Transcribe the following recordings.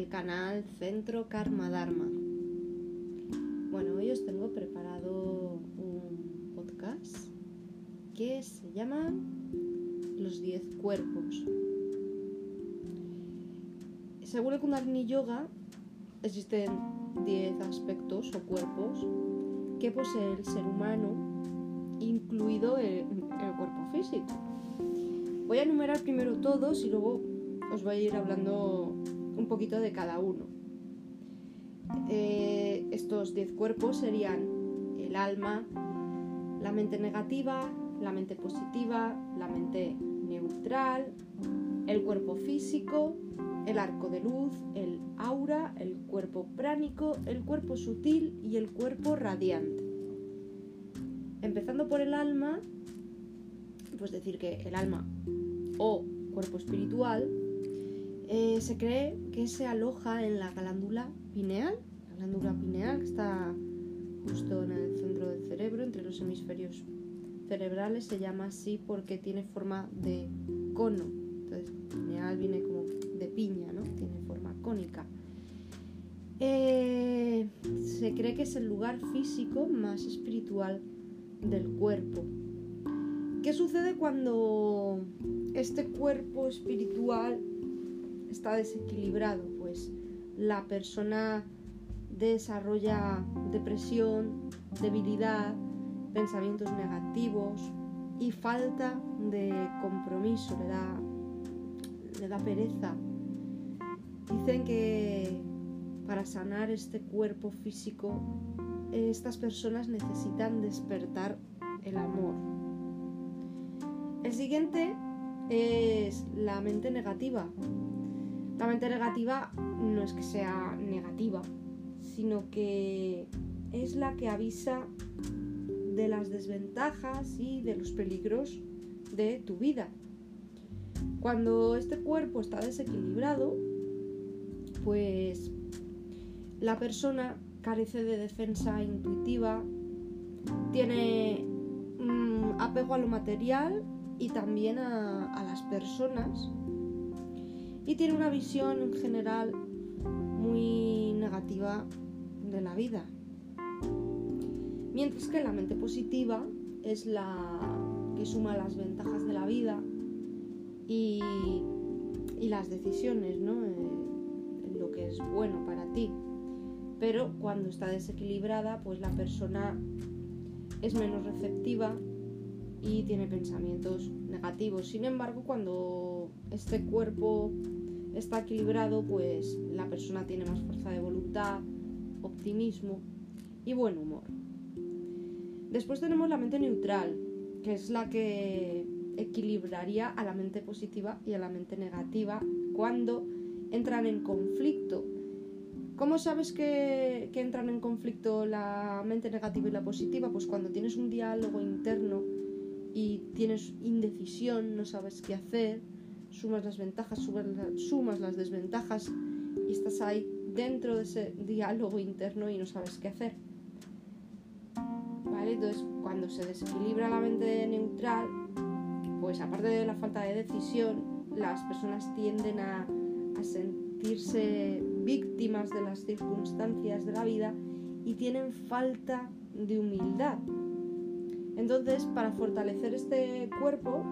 del canal Centro Karma Dharma. Bueno, hoy os tengo preparado un podcast que se llama Los 10 cuerpos. Según el Kundalini Yoga, existen 10 aspectos o cuerpos que posee el ser humano, incluido el, el cuerpo físico. Voy a enumerar primero todos y luego os voy a ir hablando un poquito de cada uno. Eh, estos 10 cuerpos serían el alma, la mente negativa, la mente positiva, la mente neutral, el cuerpo físico, el arco de luz, el aura, el cuerpo pránico, el cuerpo sutil y el cuerpo radiante. Empezando por el alma, pues decir que el alma o cuerpo espiritual eh, se cree que se aloja en la glándula pineal, la glándula pineal que está justo en el centro del cerebro, entre los hemisferios cerebrales, se llama así porque tiene forma de cono. Entonces, pineal viene como de piña, ¿no? Tiene forma cónica. Eh, se cree que es el lugar físico más espiritual del cuerpo. ¿Qué sucede cuando este cuerpo espiritual está desequilibrado, pues la persona desarrolla depresión, debilidad, pensamientos negativos y falta de compromiso, le da, le da pereza. Dicen que para sanar este cuerpo físico, estas personas necesitan despertar el amor. El siguiente es la mente negativa, la mente negativa no es que sea negativa, sino que es la que avisa de las desventajas y de los peligros de tu vida. Cuando este cuerpo está desequilibrado, pues la persona carece de defensa intuitiva, tiene mm, apego a lo material y también a las personas y tiene una visión en general muy negativa de la vida. Mientras que la mente positiva es la que suma las ventajas de la vida y, las decisiones, ¿no? Eh, lo que es bueno para ti. Pero cuando está desequilibrada, pues la persona es menos receptiva y tiene pensamientos negativos. Sin embargo, cuando este cuerpo está equilibrado, pues la persona tiene más fuerza de voluntad, optimismo y buen humor. Después tenemos la mente neutral, que es la que equilibraría a la mente positiva y a la mente negativa cuando entran en conflicto. ¿Cómo sabes que, que, entran en conflicto la mente negativa y la positiva? Pues cuando tienes un diálogo interno y tienes indecisión, no sabes qué hacer, sumas las ventajas, sumas las desventajas y estás ahí dentro de ese diálogo interno y no sabes qué hacer. ¿Vale? Entonces, cuando se desequilibra la mente neutral, pues aparte de la falta de decisión, las personas tienden a, a sentirse víctimas de las circunstancias de la vida y tienen falta de humildad. Entonces, para fortalecer este cuerpo,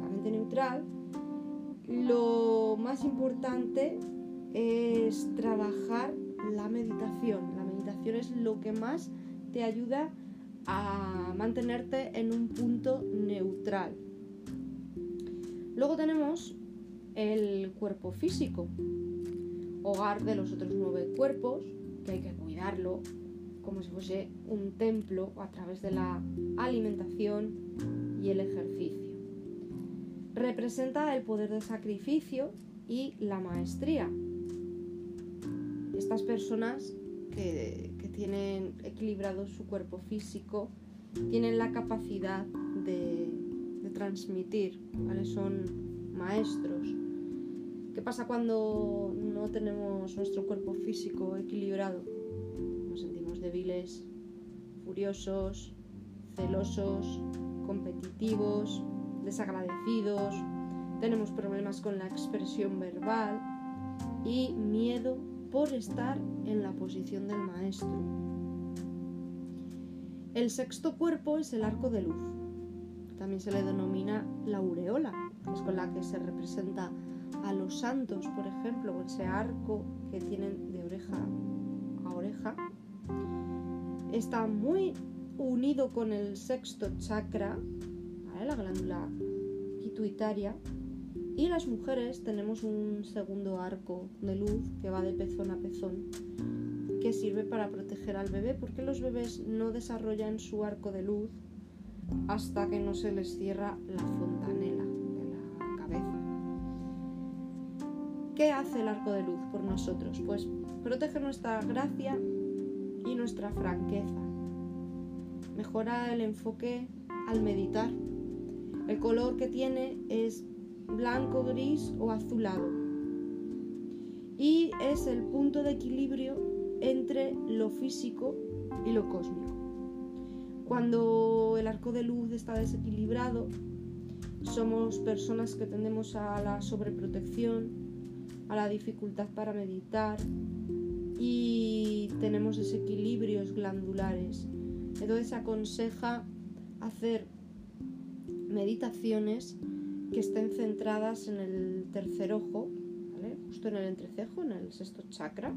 la mente neutral, lo más importante es trabajar la meditación. La meditación es lo que más te ayuda a mantenerte en un punto neutral. Luego tenemos el cuerpo físico, hogar de los otros nueve cuerpos, que hay que cuidarlo como si fuese un templo a través de la alimentación y el ejercicio representa el poder de sacrificio y la maestría. Estas personas que, tienen equilibrado su cuerpo físico tienen la capacidad de, transmitir, son maestros. ¿Qué pasa cuando no tenemos nuestro cuerpo físico equilibrado? Nos sentimos débiles, furiosos, celosos, competitivos, desagradecidos, tenemos problemas con la expresión verbal y miedo por estar en la posición del maestro. El sexto cuerpo es el arco de luz. También se le denomina la aureola, que es con la que se representa a los santos, por ejemplo, ese arco que tienen de oreja a oreja. Está muy unido con el sexto chakra, la glándula pituitaria, y las mujeres tenemos un segundo arco de luz que va de pezón a pezón, que sirve para proteger al bebé, porque los bebés no desarrollan su arco de luz hasta que no se les cierra la fontanela de la cabeza. ¿Qué hace el arco de luz por nosotros? Pues protege nuestra gracia y nuestra franqueza. Mejora el enfoque al meditar. El color que tiene es blanco, gris o azulado. Y es el punto de equilibrio entre lo físico y lo cósmico. Cuando el arco de luz está desequilibrado, somos personas que tendemos a la sobreprotección, a la dificultad para meditar y tenemos desequilibrios glandulares. Entonces se aconseja hacer meditaciones que estén centradas en el tercer ojo, justo en el entrecejo, en el sexto chakra.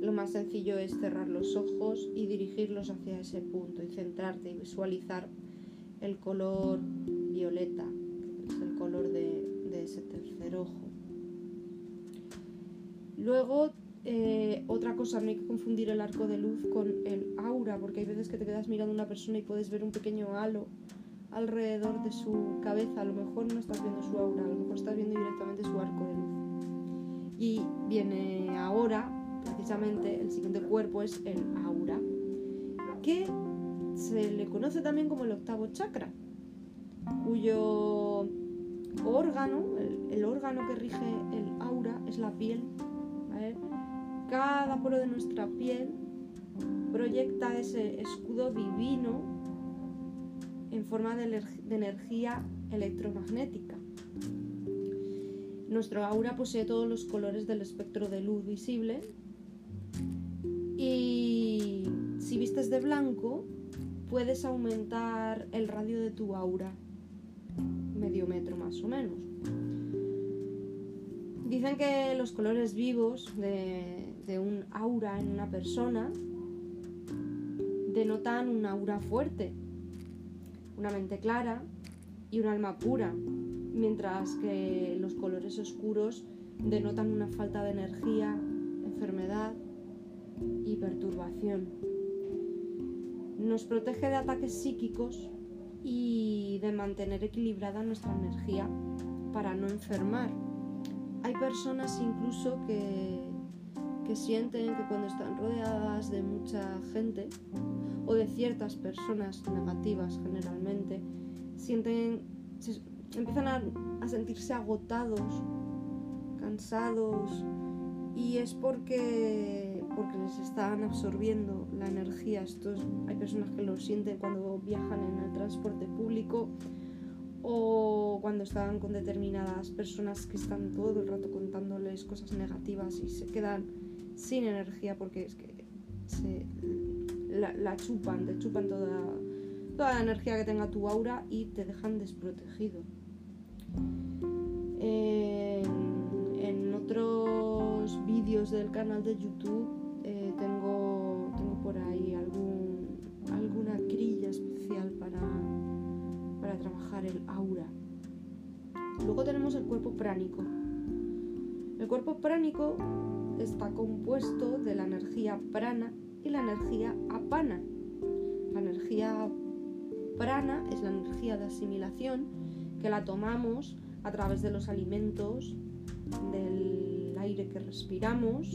Lo más sencillo es cerrar los ojos y dirigirlos hacia ese punto y centrarte y visualizar el color violeta, que es el color de, ese tercer ojo. Luego, eh, otra cosa, no hay que confundir el arco de luz con el aura, porque hay veces que te quedas mirando a una persona y puedes ver un pequeño halo alrededor de su cabeza. A lo mejor no estás viendo su aura, a lo mejor estás viendo directamente su arco de luz. Y viene ahora, precisamente, el siguiente cuerpo es el aura, que se le conoce también como el octavo chakra, cuyo órgano, el, órgano que rige el aura es la piel. Cada poro de nuestra piel proyecta ese escudo divino en forma de, energía electromagnética. Nuestro aura posee todos los colores del espectro de luz visible y si vistes de blanco puedes aumentar el radio de tu aura medio metro más o menos. Dicen que los colores vivos de, un aura en una persona denotan un aura fuerte, una mente clara y un alma pura, mientras que los colores oscuros denotan una falta de energía, enfermedad y perturbación. Nos protege de ataques psíquicos y de mantener equilibrada nuestra energía para no enfermar. Hay personas incluso que, que sienten que cuando están rodeadas de mucha gente o de ciertas personas negativas generalmente, sienten, empiezan a, sentirse agotados, cansados, y es porque, porque les están absorbiendo la energía. Estos, hay personas que lo sienten cuando viajan en el transporte público o cuando están con determinadas personas que están todo el rato contándoles cosas negativas y se quedan sin energía porque es que se, la, chupan, te chupan toda, toda la energía que tenga tu aura y te dejan desprotegido. En, otros vídeos del canal de YouTube eh, tengo, tengo por ahí algún, alguna grilla especial para, para trabajar el aura. Luego tenemos el cuerpo pránico. El cuerpo pránico está compuesto de la energía prana y la energía apana. La energía prana es la energía de asimilación que la tomamos a través de los alimentos, del aire que respiramos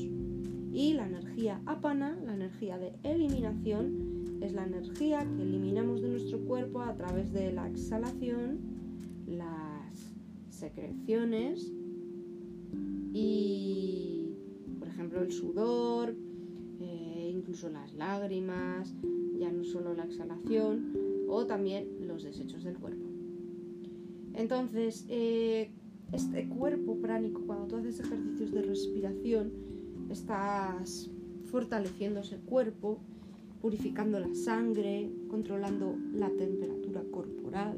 y la energía apana, la energía de eliminación, es la energía que eliminamos de nuestro cuerpo a través de la exhalación, las secreciones y, por ejemplo, el sudor, incluso las lágrimas, ya no solo la exhalación o también los desechos del cuerpo. Entonces, eh, este cuerpo pránico, cuando tú haces ejercicios de respiración, estás fortaleciendo ese cuerpo, purificando la sangre, controlando la temperatura corporal.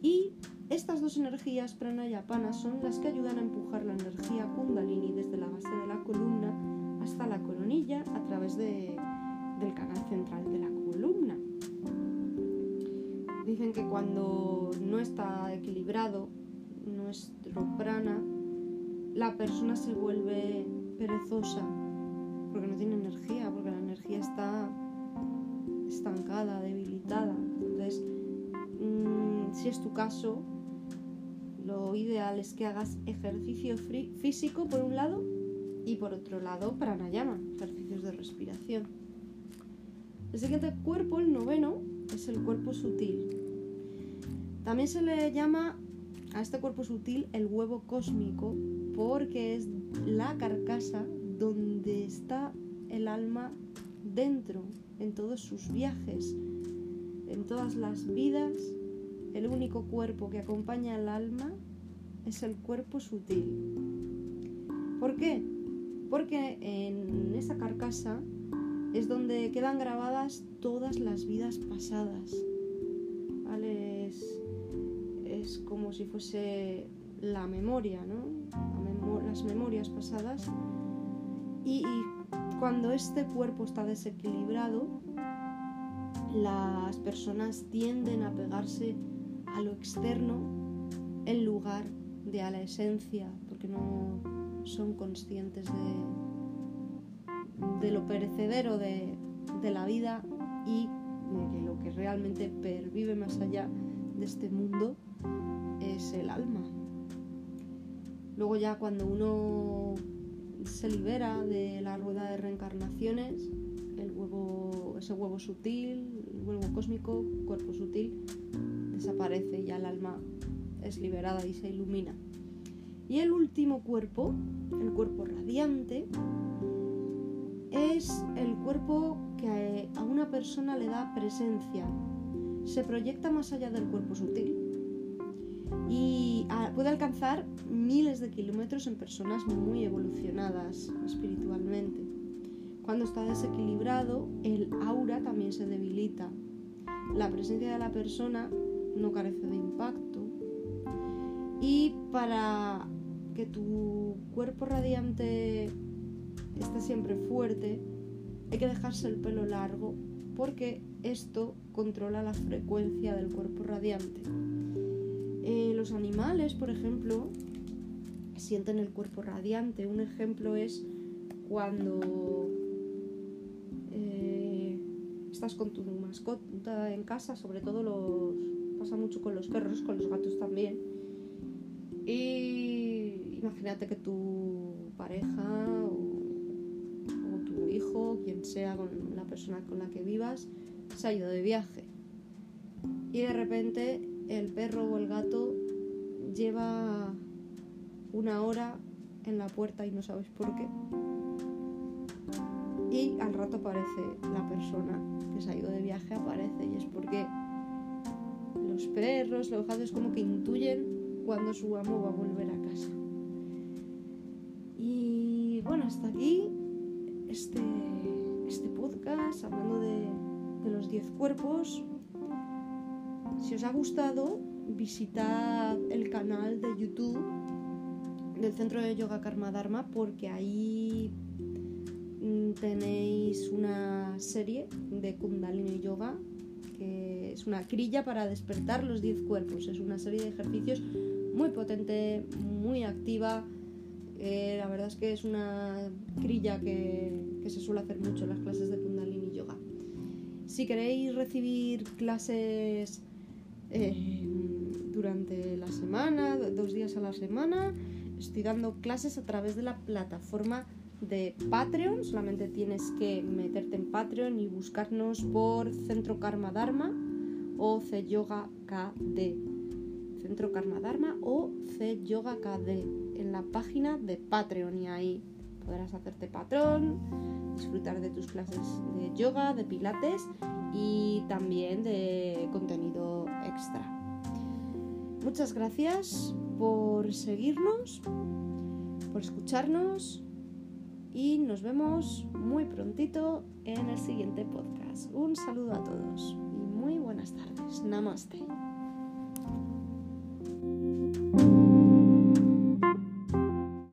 Y estas dos energías, prana y apana, son las que ayudan a empujar la energía kundalini desde la base de la columna hasta la coronilla a través de, del canal central de la columna. Dicen que cuando no está equilibrado nuestro prana, la persona se vuelve perezosa porque no tiene energía, porque la energía está estancada, debilitada. Entonces, mm, si es tu caso, lo ideal es que hagas ejercicio físico por un lado y por otro lado pranayama, ejercicios de respiración. El siguiente cuerpo, el noveno, es el cuerpo sutil. También se le llama a este cuerpo sutil el huevo cósmico porque es la carcasa donde está el alma dentro, en todos sus viajes, en todas las vidas. El único cuerpo que acompaña al alma es el cuerpo sutil. ¿Por qué? Porque en esa carcasa es donde quedan grabadas todas las vidas pasadas. Es, como si fuese la memoria, ¿no? las memorias pasadas. Y, cuando este cuerpo está desequilibrado, las personas tienden a pegarse a lo externo en lugar de a la esencia, porque no son conscientes de, lo perecedero de, la vida y de lo que realmente pervive más allá de este mundo es el alma. Luego ya cuando uno se libera de la rueda de reencarnaciones, ese huevo sutil, el huevo cósmico, cuerpo sutil, desaparece y ya el alma es liberada y se ilumina. Y el último cuerpo, el cuerpo radiante, es el cuerpo que a una persona le da presencia, se proyecta más allá del cuerpo sutil y puede alcanzar miles de kilómetros en personas muy evolucionadas espiritualmente. Cuando está desequilibrado, el aura también se debilita. La presencia de la persona no carece de impacto. Y para que tu cuerpo radiante esté siempre fuerte, hay que dejarse el pelo largo porque esto controla la frecuencia del cuerpo radiante. Eh, los animales, por ejemplo, sienten el cuerpo radiante. Un ejemplo es cuando eh, estás con tu mascota en casa, sobre todo los pasa mucho con los perros, con los gatos también. Y imagínate que tu pareja o, tu hijo, quien sea con la persona con la que vivas, se ha ido de viaje. Y de repente el perro o el gato lleva una hora en la puerta y no sabes por qué. Y al rato aparece la persona que se ha ido de viaje, aparece y es porque los perros, los gatos como que intuyen cuando su amo va a volver a casa. Y bueno, hasta aquí este, este podcast hablando de, de los 10 cuerpos. Si os ha gustado, visitad el canal de YouTube del Centro de Yoga Karma Dharma porque ahí mm, tenéis una serie de Kundalini Yoga que es una crilla para despertar los 10 cuerpos. Es una serie de ejercicios muy potente, muy activa. Eh, la verdad es que es una crilla que, se suele hacer mucho en las clases de Kundalini Yoga. Si queréis recibir clases eh, durante la semana, dos días a la semana. Estoy dando clases a través de la plataforma de Patreon. Solamente tienes que meterte en Patreon y buscarnos por Centro Karma Dharma o C Yoga KD. Centro Karma Dharma o C Yoga KD en la página de Patreon y ahí podrás hacerte patrón, disfrutar de tus clases de yoga, de pilates y también de contenido extra. Muchas gracias por seguirnos, por escucharnos y nos vemos muy prontito en el siguiente podcast. Un saludo a todos y muy buenas tardes. Namaste.